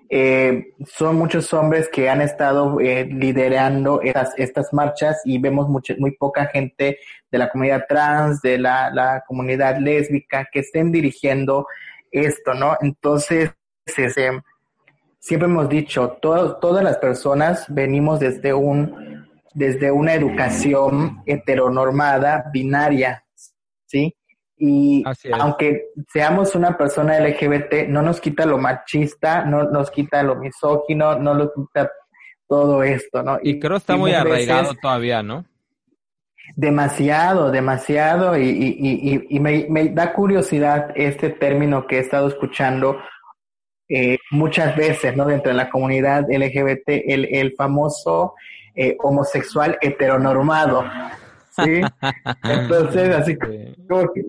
C: Eh, son muchos hombres que han estado eh, liderando estas, marchas y vemos muy poca gente de la comunidad trans, de la, comunidad lésbica que estén dirigiendo esto, ¿no? Entonces, ese, siempre hemos dicho, todo, todas las personas venimos desde un, desde una educación heteronormada, binaria, ¿sí? Y aunque seamos una persona LGBT, no nos quita lo machista, no nos quita lo misógino, no nos quita todo esto, ¿no?
D: Y, y creo está muy arraigado todavía, ¿no?
C: Demasiado, demasiado, y, y, y me, me, da curiosidad este término que he estado escuchando eh, muchas veces, ¿no? Dentro de la comunidad LGBT, el, el famoso eh, homosexual heteronormado, ¿sí? Entonces, así como que,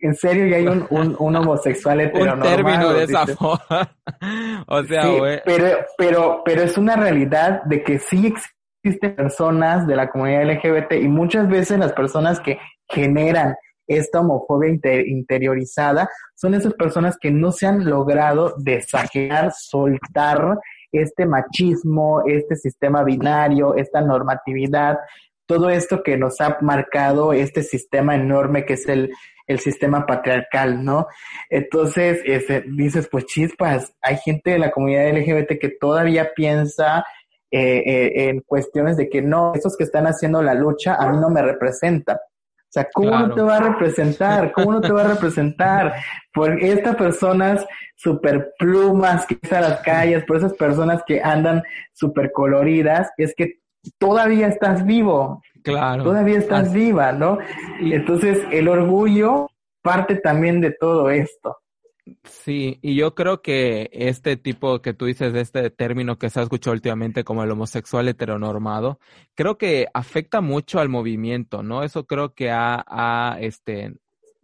C: en serio, ya hay un, un, un homosexual heteronormado.
D: Un término de esa forma. o sea,
C: sí, pero, pero, pero es una realidad de que sí existen personas de la comunidad LGBT y muchas veces las personas que generan esta homofobia inter interiorizada son esas personas que no se han logrado desajear, soltar este machismo, este sistema binario, esta normatividad, todo esto que nos ha marcado este sistema enorme que es el, el sistema patriarcal, ¿no? Entonces, ese, dices, pues chispas, hay gente de la comunidad LGBT que todavía piensa eh, eh, en cuestiones de que no, esos que están haciendo la lucha a mí no me representan. O sea, ¿cómo claro. no te va a representar? ¿Cómo no te va a representar? Por estas personas super plumas que están a las calles, por esas personas que andan super coloridas, es que todavía estás vivo.
D: Claro.
C: Todavía estás Así. viva, ¿no? Entonces, el orgullo parte también de todo esto.
D: Sí, y yo creo que este tipo que tú dices, este término que se ha escuchado últimamente como el homosexual heteronormado, creo que afecta mucho al movimiento, ¿no? Eso creo que ha, ha este,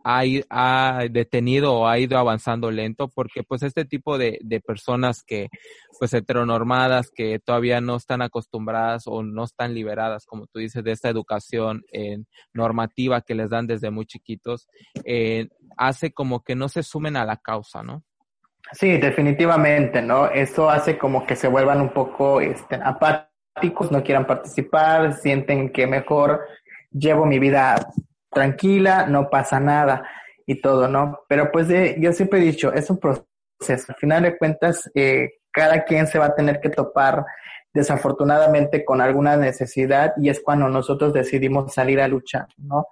D: ha, ha, detenido o ha ido avanzando lento porque pues este tipo de, de personas que pues heteronormadas que todavía no están acostumbradas o no están liberadas como tú dices de esta educación eh, normativa que les dan desde muy chiquitos eh, hace como que no se sumen a la causa no
C: sí definitivamente no eso hace como que se vuelvan un poco este, apáticos no quieran participar sienten que mejor llevo mi vida tranquila, no pasa nada y todo, ¿no? Pero pues yo siempre he dicho, es un proceso. Al final de cuentas, eh, cada quien se va a tener que topar desafortunadamente con alguna necesidad y es cuando nosotros decidimos salir a luchar, ¿no?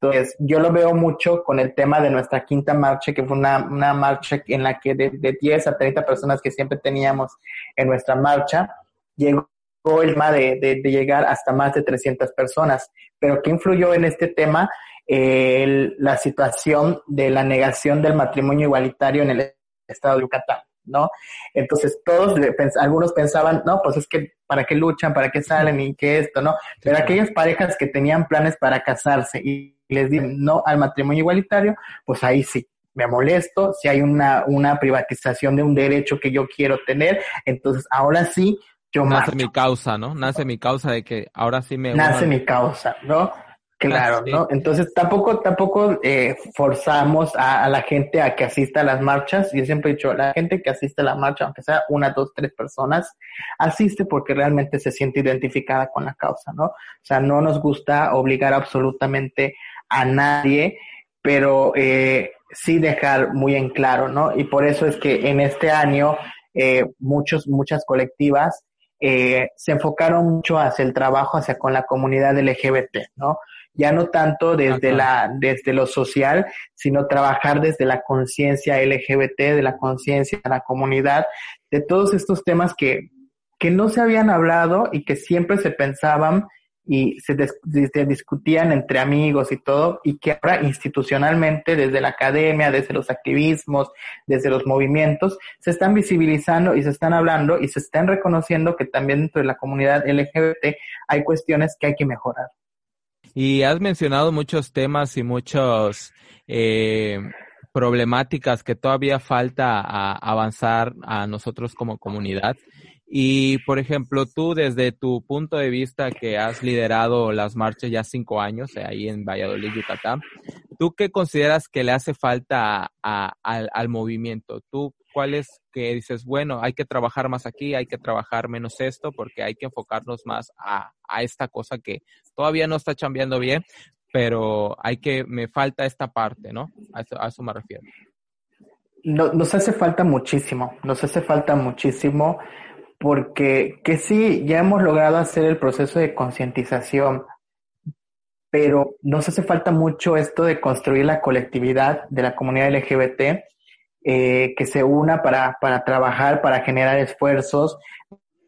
C: Entonces, yo lo veo mucho con el tema de nuestra quinta marcha, que fue una, una marcha en la que de, de 10 a 30 personas que siempre teníamos en nuestra marcha, llegó tema de, de, de, llegar hasta más de 300 personas. Pero ¿qué influyó en este tema? Eh, la situación de la negación del matrimonio igualitario en el estado de Yucatán, ¿no? Entonces todos, algunos pensaban, no, pues es que para qué luchan, para qué salen y qué esto, ¿no? Pero aquellas parejas que tenían planes para casarse y les dicen no al matrimonio igualitario, pues ahí sí, me molesto, si hay una, una privatización de un derecho que yo quiero tener, entonces ahora sí yo
D: Nace mi causa, ¿no? Nace mi causa de que ahora sí me...
C: Nace mi causa, ¿no? Claro, ¿no? Entonces tampoco, tampoco eh, forzamos a, la gente a que asista a las marchas. Yo siempre he dicho, la gente que asiste a la marcha, aunque sea una, dos, tres personas, asiste porque realmente se siente identificada con la causa, ¿no? O sea, no nos gusta obligar absolutamente a nadie, pero eh, sí dejar muy en claro, ¿no? Y por eso es que en este año eh, muchos, muchas colectivas eh, se enfocaron mucho hacia el trabajo hacia con la comunidad LGBT, ¿no? Ya no tanto desde la, desde lo social, sino trabajar desde la conciencia LGBT, de la conciencia de la comunidad, de todos estos temas que, que no se habían hablado y que siempre se pensaban y se, discutían entre amigos y todo, y que ahora institucionalmente, desde la academia, desde los activismos, desde los movimientos, se están visibilizando y se están hablando y se están reconociendo que también dentro de la comunidad LGBT hay cuestiones que hay que mejorar.
D: Y has mencionado muchos temas y muchas eh, problemáticas que todavía falta avanzar a nosotros como comunidad. Y, por ejemplo, tú desde tu punto de vista que has liderado las marchas ya cinco años eh, ahí en Valladolid, Yucatán, ¿tú qué consideras que le hace falta al, movimiento? ¿Tú cuál es que dices, bueno, hay que trabajar más aquí, hay que trabajar menos esto, porque hay que enfocarnos más a, esta cosa que todavía no está cambiando bien, pero hay que, me falta esta parte, ¿no? A eso, a eso me refiero.
C: No, nos hace falta muchísimo, nos hace falta muchísimo porque que sí, ya hemos logrado hacer el proceso de concientización, pero nos hace falta mucho esto de construir la colectividad de la comunidad LGBT, eh, que se una para, para trabajar, para generar esfuerzos.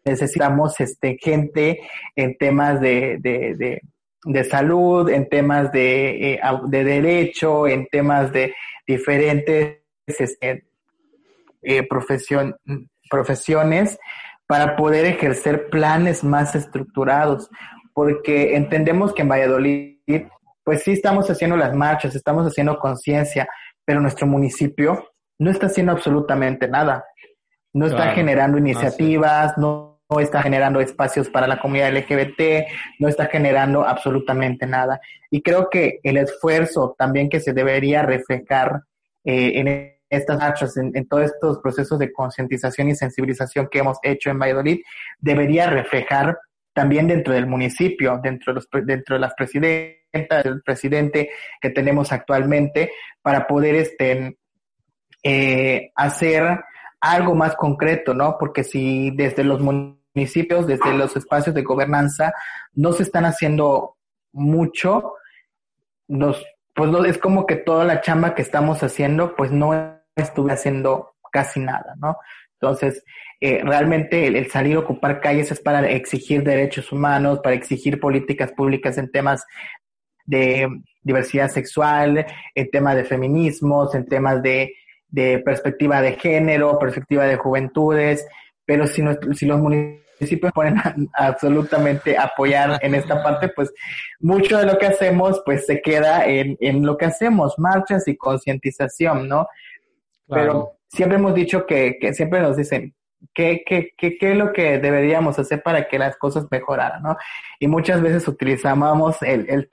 C: Necesitamos este, gente en temas de, de, de, salud, en temas de, eh, de derecho, en temas de diferentes este, eh, profesión, profesiones para poder ejercer planes más estructurados, porque entendemos que en Valladolid, pues sí estamos haciendo las marchas, estamos haciendo conciencia, pero nuestro municipio no está haciendo absolutamente nada. No está generando iniciativas, no, no, está generando espacios para la comunidad LGBT, no está generando absolutamente nada. Y creo que el esfuerzo también que se debería reflejar eh, en estas marchas, en, todos estos procesos de concientización y sensibilización que hemos hecho en Valladolid, debería reflejar también dentro del municipio, dentro de, los, dentro de las presidentas, del presidente que tenemos actualmente, para poder este, eh, hacer algo más concreto, ¿no? Porque si desde los municipios, desde los espacios de gobernanza, no se están haciendo mucho, nos, pues no, es como que toda la chamba que estamos haciendo, pues no estuve haciendo casi nada, ¿no? Entonces, eh, realmente el, salir a ocupar calles es para exigir derechos humanos, para exigir políticas públicas en temas de diversidad sexual, en temas de feminismos, en temas de, de perspectiva de género, perspectiva de juventudes, pero si, si los municipios ponen absolutamente apoyar en esta parte, pues mucho de lo que hacemos pues se queda en, en lo que hacemos, marchas y concientización, ¿no? Pero siempre hemos dicho que, que siempre nos dicen, ¿Qué, qué, qué, ¿Qué es lo que deberíamos hacer para que las cosas mejoraran, no? Y muchas veces utilizamos el, el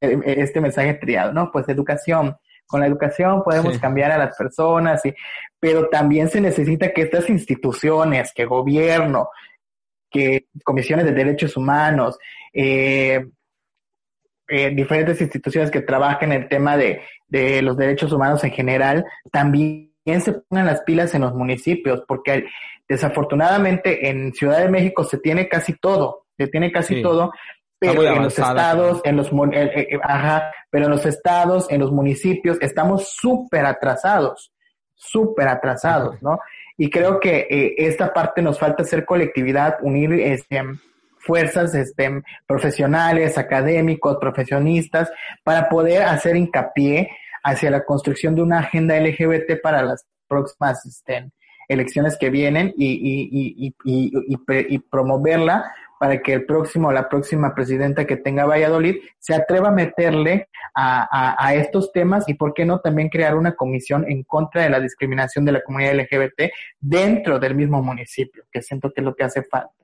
C: este mensaje triado, ¿no? Pues educación. Con la educación podemos cambiar a las personas, y, pero también se necesita que estas instituciones, que gobierno, que comisiones de derechos humanos, eh, eh, diferentes instituciones que trabajan el tema de, de los derechos humanos en general, también se pongan las pilas en los municipios, porque desafortunadamente en Ciudad de México se tiene casi todo, se tiene casi todo, pero en los estados, en los, eh, eh, ajá, pero en los estados, en los municipios, estamos súper atrasados, súper atrasados, ¿no? Y creo que eh, esta parte nos falta hacer colectividad, unir este, fuerzas este, profesionales, académicos, profesionistas, para poder hacer hincapié hacia la construcción de una agenda LGBT para las próximas este, elecciones que vienen y, promoverla para que el próximo la próxima presidenta que tenga Valladolid se atreva a meterle a, a, estos temas y por qué no también crear una comisión en contra de la discriminación de la comunidad LGBT dentro del mismo municipio, que siento que es lo que hace falta.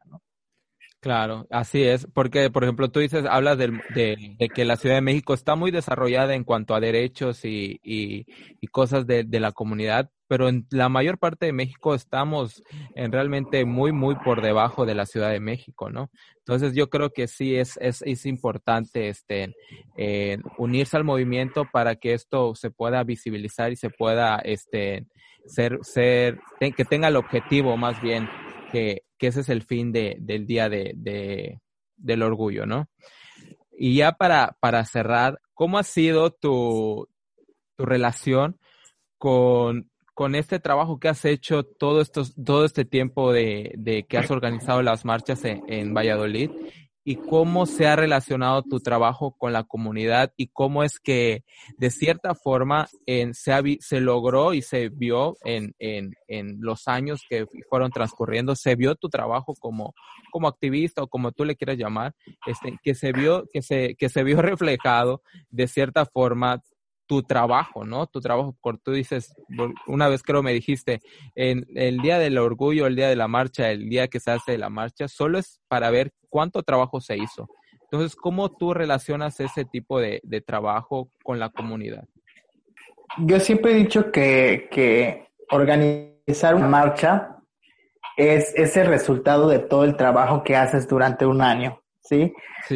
D: Claro, así es, porque por ejemplo tú dices, hablas de, de, que la Ciudad de México está muy desarrollada en cuanto a derechos y, y, y cosas de, de, la comunidad, pero en la mayor parte de México estamos en realmente muy, muy por debajo de la Ciudad de México, ¿no? Entonces yo creo que sí es, es, es importante este, unirse al movimiento para que esto se pueda visibilizar y se pueda este, ser, ser, que tenga el objetivo más bien, que, que ese es el fin de, del día de, de, del orgullo, ¿no? Y ya para, para cerrar, ¿cómo ha sido tu, tu relación con con este trabajo que has hecho todo, estos, todo este tiempo de, de que has organizado las marchas en, Valladolid y cómo se ha relacionado tu trabajo con la comunidad y cómo es que de cierta forma en, se, se logró y se vio en, en, en, los años que fueron transcurriendo, se vio tu trabajo como, como activista o como tú le quieras llamar, este, que se vio, que se, que se vio reflejado de cierta forma tu trabajo, ¿no? Tu trabajo, por tú dices, una vez creo me dijiste, en el día del orgullo, el día de la marcha, el día que se hace la marcha, solo es para ver cuánto trabajo se hizo. Entonces, ¿cómo tú relacionas ese tipo de, trabajo con la comunidad?
C: Yo siempre he dicho que, que organizar una marcha es, es, el resultado de todo el trabajo que haces durante un año, ¿sí?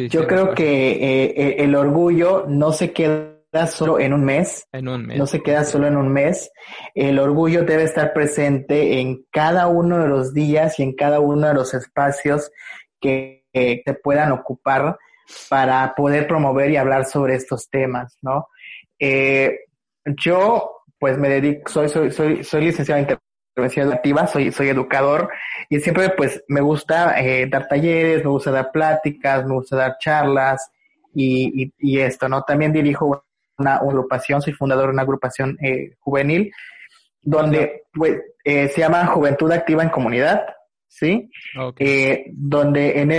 C: Yo creo que eh, eh, el orgullo no se queda solo en un mes.
D: En un mes.
C: No se queda solo en un mes. El orgullo debe estar presente en cada uno de los días y en cada uno de los espacios que, te puedan ocupar para poder promover y hablar sobre estos temas, ¿no? Eh, yo, pues me dedico, soy, soy, soy, soy licenciado en intervención educativa, soy, soy educador y siempre pues me gusta eh, dar talleres, me gusta dar pláticas, me gusta dar charlas y, y, y esto, ¿no? También dirijo una, agrupación, soy fundador de una agrupación eh, juvenil, donde pues, eh, se llama Juventud Activa en Comunidad, ¿sí? Eh, donde en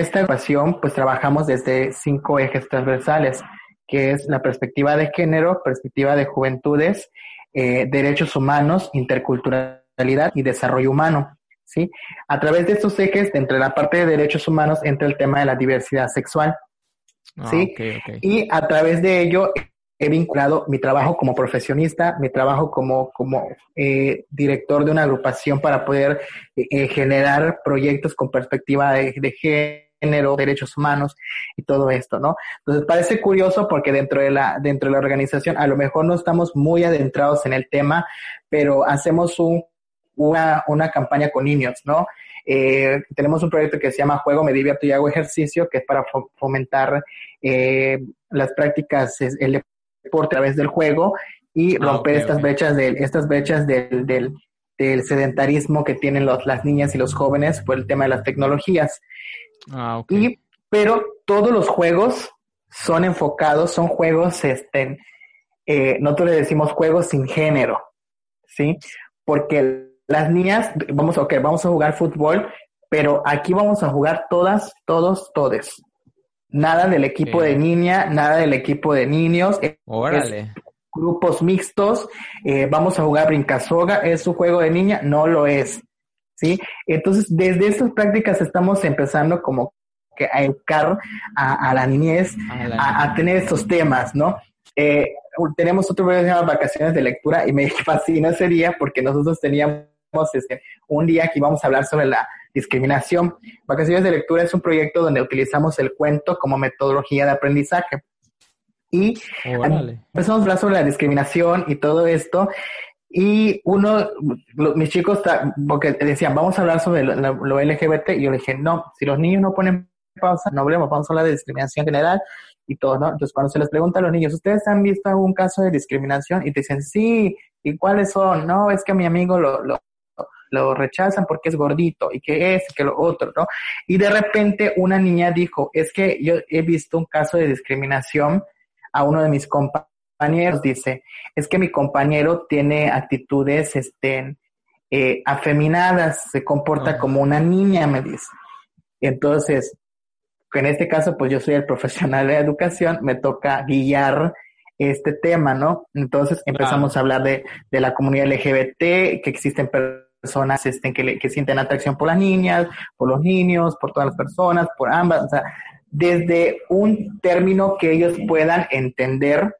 C: esta agrupación pues trabajamos desde cinco ejes transversales, que es la perspectiva de género, perspectiva de juventudes, derechos humanos, interculturalidad y desarrollo humano. ¿sí? A través de estos ejes, entre la parte de derechos humanos, entra el tema de la diversidad sexual. ¿sí? Ah, y a través de ello he vinculado mi trabajo como profesionista, mi trabajo como, como eh, director de una agrupación para poder eh, eh, generar proyectos con perspectiva de, género, derechos humanos y todo esto, ¿no? Entonces parece curioso porque dentro de la, dentro de la organización a lo mejor no estamos muy adentrados en el tema, pero hacemos un, una, una campaña con niños, ¿no? Eh, tenemos un proyecto que se llama Juego, Me Divierto y Hago Ejercicio, que es para fomentar eh, las prácticas, el por través del juego y ah, romper estas brechas de, estas brechas del, del, del sedentarismo que tienen los, las niñas y los jóvenes por el tema de las tecnologías. Ah, y, pero todos los juegos son enfocados, son juegos, este, eh, nosotros le decimos juegos sin género, ¿sí? Porque las niñas, vamos, okay, vamos a jugar fútbol, pero aquí vamos a jugar todas, todos, todes. Nada del equipo de niña, nada del equipo de niños.
D: Órale.
C: grupos mixtos, eh, vamos a jugar brincasoga, ¿es un juego de niña? No lo es. ¿Sí? Entonces, desde estas prácticas estamos empezando como que a educar a, la niñez, a, tener estos temas, ¿no? Eh, tenemos otro programa que se llama Vacaciones de Lectura y me fascina ese día porque nosotros teníamos este, un día que íbamos a hablar sobre la discriminación. Vacaciones de Lectura es un proyecto donde utilizamos el cuento como metodología de aprendizaje. Y empezamos a hablar sobre la discriminación y todo esto. Y uno, mis chicos, porque decían, vamos a hablar sobre lo, LGBT, y yo le dije, no, si los niños no ponen pausa, no hablemos, vamos a hablar de discriminación general y todo, ¿no? Entonces, cuando se les pregunta a los niños, ¿ustedes han visto algún caso de discriminación? Y te dicen, sí, ¿y cuáles son? No, es que a mi amigo lo, lo, lo rechazan porque es gordito y que es, que lo otro, ¿no? Y de repente una niña dijo, es que yo he visto un caso de discriminación a uno de mis compañeros, dice, es que mi compañero tiene actitudes, este, eh, afeminadas, se comporta como una niña, me dice. Entonces, en este caso, pues yo soy el profesional de educación, me toca guiar este tema, ¿no? Entonces empezamos a hablar de, de la comunidad LGBT, que existen personas personas este, que, que sienten atracción por las niñas, por los niños, por todas las personas, por ambas, o sea, desde un término que ellos puedan entender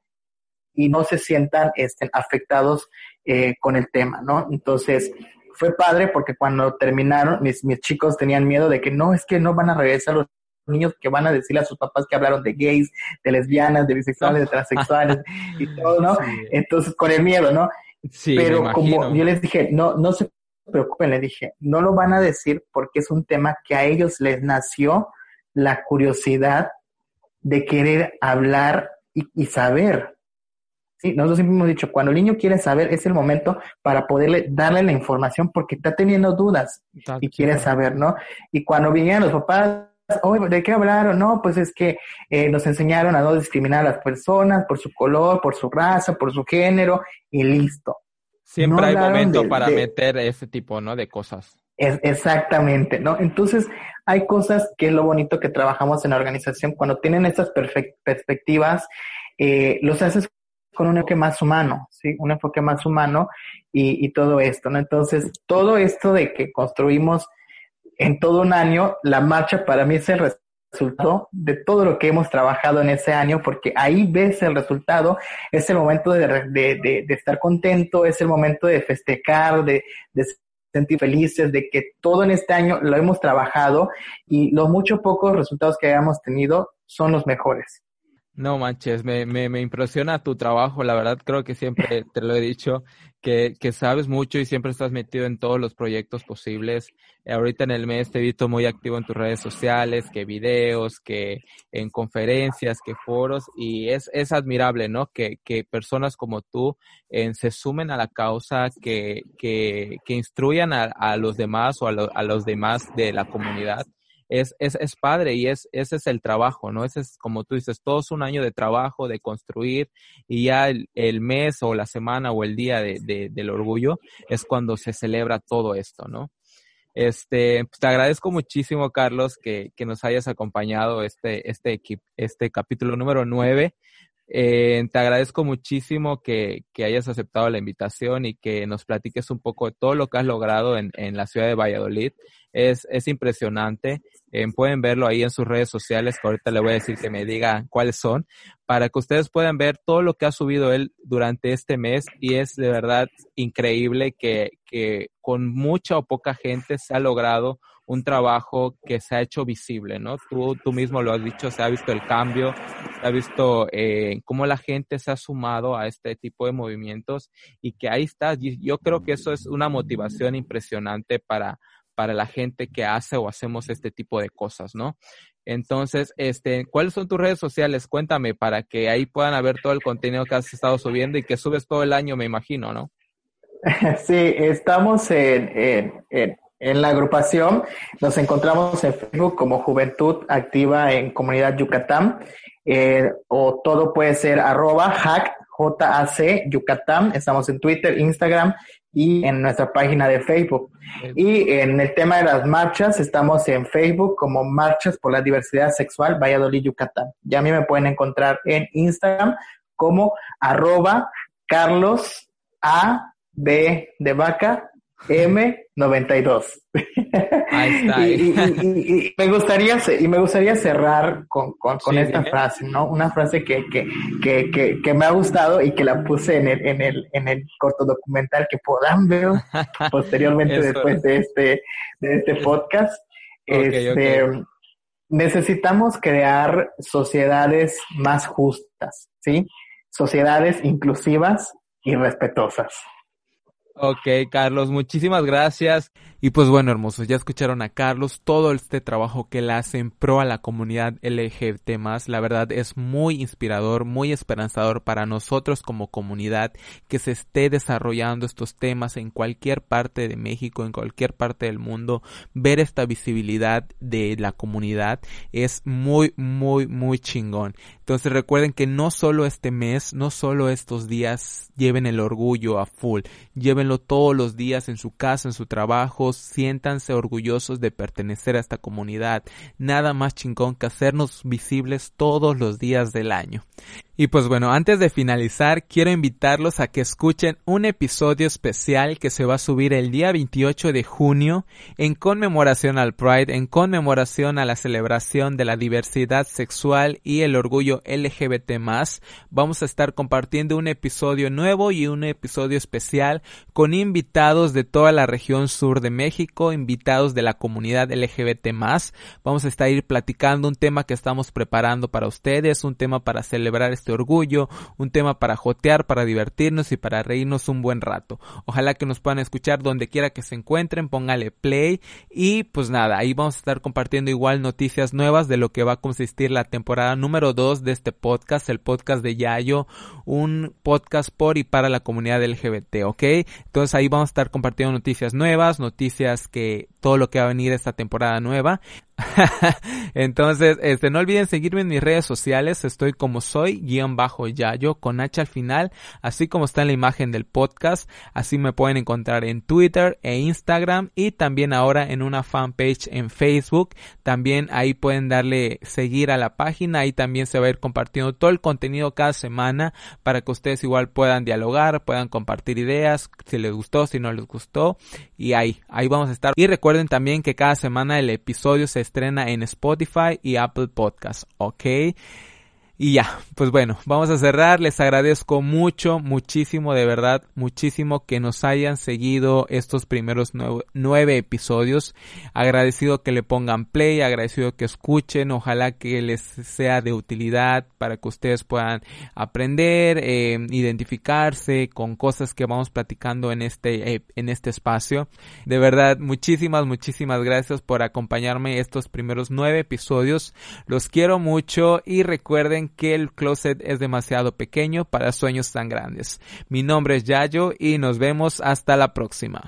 C: y no se sientan este, afectados eh, con el tema, ¿no? Entonces, fue padre porque cuando terminaron, mis, mis chicos tenían miedo de que no, es que no van a regresar los niños que van a decirle a sus papás que hablaron de gays, de lesbianas, de bisexuales, de transexuales y todo, ¿no? Entonces, con el miedo, ¿no? Sí, Pero como yo les dije, no, no se preocupen, le dije, no lo van a decir porque es un tema que a ellos les nació la curiosidad de querer hablar y, saber. Sí, nosotros siempre hemos dicho, cuando el niño quiere saber, es el momento para poderle darle la información porque está teniendo dudas y quiere saber, ¿no? Y cuando vinieron los papás, ¿de qué hablaron? No, pues es que eh, nos enseñaron a no discriminar a las personas por su color, por su raza, por su género y listo.
D: Siempre hay momento para meter ese tipo, ¿no? De cosas.
C: Es, exactamente, ¿no? Entonces, hay cosas que es lo bonito que trabajamos en la organización. Cuando tienen estas perspectivas, eh, los haces con un enfoque más humano, ¿sí? Un enfoque más humano y, todo esto, ¿no? Entonces, todo esto de que construimos en todo un año, la marcha para mí es el resultado de todo lo que hemos trabajado en ese año, porque ahí ves el resultado, es el momento de, de, de, estar contento, es el momento de festejar, de, de sentir felices, de que todo en este año lo hemos trabajado y los muchos pocos resultados que hayamos tenido son los mejores.
D: No manches, me, me, me impresiona tu trabajo, la verdad creo que siempre te lo he dicho, que, que sabes mucho y siempre estás metido en todos los proyectos posibles. Ahorita en el mes te he visto muy activo en tus redes sociales, que videos, que en conferencias, que foros, y es, es admirable, ¿no? Que, que personas como tú se sumen a la causa, que, que, que instruyan a, a los demás o a, a los demás de la comunidad es, es, es padre y es, ese es el trabajo, ¿no? Ese es, como tú dices, todo es un año de trabajo, de construir y ya el, el mes o la semana o el día de, de, del orgullo es cuando se celebra todo esto, ¿no? Este, pues te agradezco muchísimo, Carlos, que, que nos hayas acompañado este, este, este capítulo número nueve. Eh, te agradezco muchísimo que, que, hayas aceptado la invitación y que nos platiques un poco de todo lo que has logrado en, en la ciudad de Valladolid. Es, es impresionante. Eh, pueden verlo ahí en sus redes sociales, que ahorita le voy a decir que me diga cuáles son, para que ustedes puedan ver todo lo que ha subido él durante este mes y es de verdad increíble que, que con mucha o poca gente se ha logrado un trabajo que se ha hecho visible, ¿no? Tú, tú mismo lo has dicho, se ha visto el cambio, se ha visto eh, cómo la gente se ha sumado a este tipo de movimientos y que ahí está. Yo creo que eso es una motivación impresionante para, para la gente que hace o hacemos este tipo de cosas, ¿no? Entonces, este, ¿cuáles son tus redes sociales? Cuéntame para que ahí puedan ver todo el contenido que has estado subiendo y que subes todo el año, me imagino, ¿no?
C: Sí, estamos en, en, en, la agrupación, nos encontramos en Facebook como Juventud Activa en Comunidad Yucatán, eh, o todo puede ser arroba hack, JAC Yucatán, estamos en Twitter, Instagram y en nuestra página de Facebook. Y en el tema de las marchas, estamos en Facebook como Marchas por la Diversidad Sexual Valladolid, Yucatán. Ya a mí me pueden encontrar en Instagram como arroba Carlos A B de vaca M92. Ahí está. y, me gustaría y me gustaría cerrar con, con, esta frase, ¿no? Una frase que, que, que, que, me ha gustado y que la puse en el, en el, en el corto documental que podrán ver posteriormente después de este, de este podcast. este, Necesitamos crear sociedades más justas, ¿sí? Sociedades inclusivas y respetuosas.
A: Ok, Carlos, muchísimas gracias. Y pues bueno, hermosos, ya escucharon a Carlos, todo este trabajo que él hace en pro a la comunidad LGBT la verdad es muy inspirador, muy esperanzador para nosotros como comunidad que se esté desarrollando estos temas en cualquier parte de México, en cualquier parte del mundo, ver esta visibilidad de la comunidad es muy, muy, muy chingón. Entonces recuerden que no solo este mes, no solo estos días lleven el orgullo a full, llévenlo todos los días en su casa, en su trabajo, siéntanse orgullosos de pertenecer a esta comunidad. Nada más chingón que hacernos visibles todos los días del año. Y pues bueno, antes de finalizar, quiero invitarlos a que escuchen un episodio especial que se va a subir el día 28 de junio en conmemoración al Pride, en conmemoración a la celebración de la diversidad sexual y el orgullo LGBT+. Vamos a estar compartiendo un episodio nuevo y un episodio especial con invitados de toda la región sur de México, invitados de la comunidad LGBT+. Vamos a estar ir platicando un tema que estamos preparando para ustedes, un tema para celebrar este orgullo, un tema para jotear, para divertirnos y para reírnos un buen rato. Ojalá que nos puedan escuchar donde quiera que se encuentren, póngale play y pues nada, ahí vamos a estar compartiendo igual noticias nuevas de lo que va a consistir la temporada número 2 de este podcast, el podcast de Yayo, un podcast por y para la comunidad LGBT, ¿ok? Entonces ahí vamos a estar compartiendo noticias nuevas, noticias que todo lo que va a venir esta temporada nueva. Entonces, este, no olviden seguirme en mis redes sociales. Estoy como soy, guion bajo Yayo, con H al final, así como está en la imagen del podcast. Así me pueden encontrar en Twitter e Instagram y también ahora en una fanpage en Facebook. También ahí pueden darle seguir a la página. Ahí también se va a ir compartiendo todo el contenido cada semana para que ustedes igual puedan dialogar, puedan compartir ideas, si les gustó, si no les gustó. Y ahí, ahí vamos a estar. Y también que cada semana el episodio se estrena en Spotify y Apple Podcasts, ¿ok? Y ya, pues bueno, vamos a cerrar. Les agradezco mucho, muchísimo, de verdad, muchísimo que nos hayan seguido estos primeros nueve, episodios. Agradecido que le pongan play, agradecido que escuchen. Ojalá que les sea de utilidad para que ustedes puedan aprender, eh, identificarse con cosas que vamos platicando en este, eh, en este espacio. De verdad, muchísimas, muchísimas gracias por acompañarme estos primeros nueve episodios. Los quiero mucho y recuerden que el closet es demasiado pequeño para sueños tan grandes. Mi nombre es Yayo y nos vemos hasta la próxima.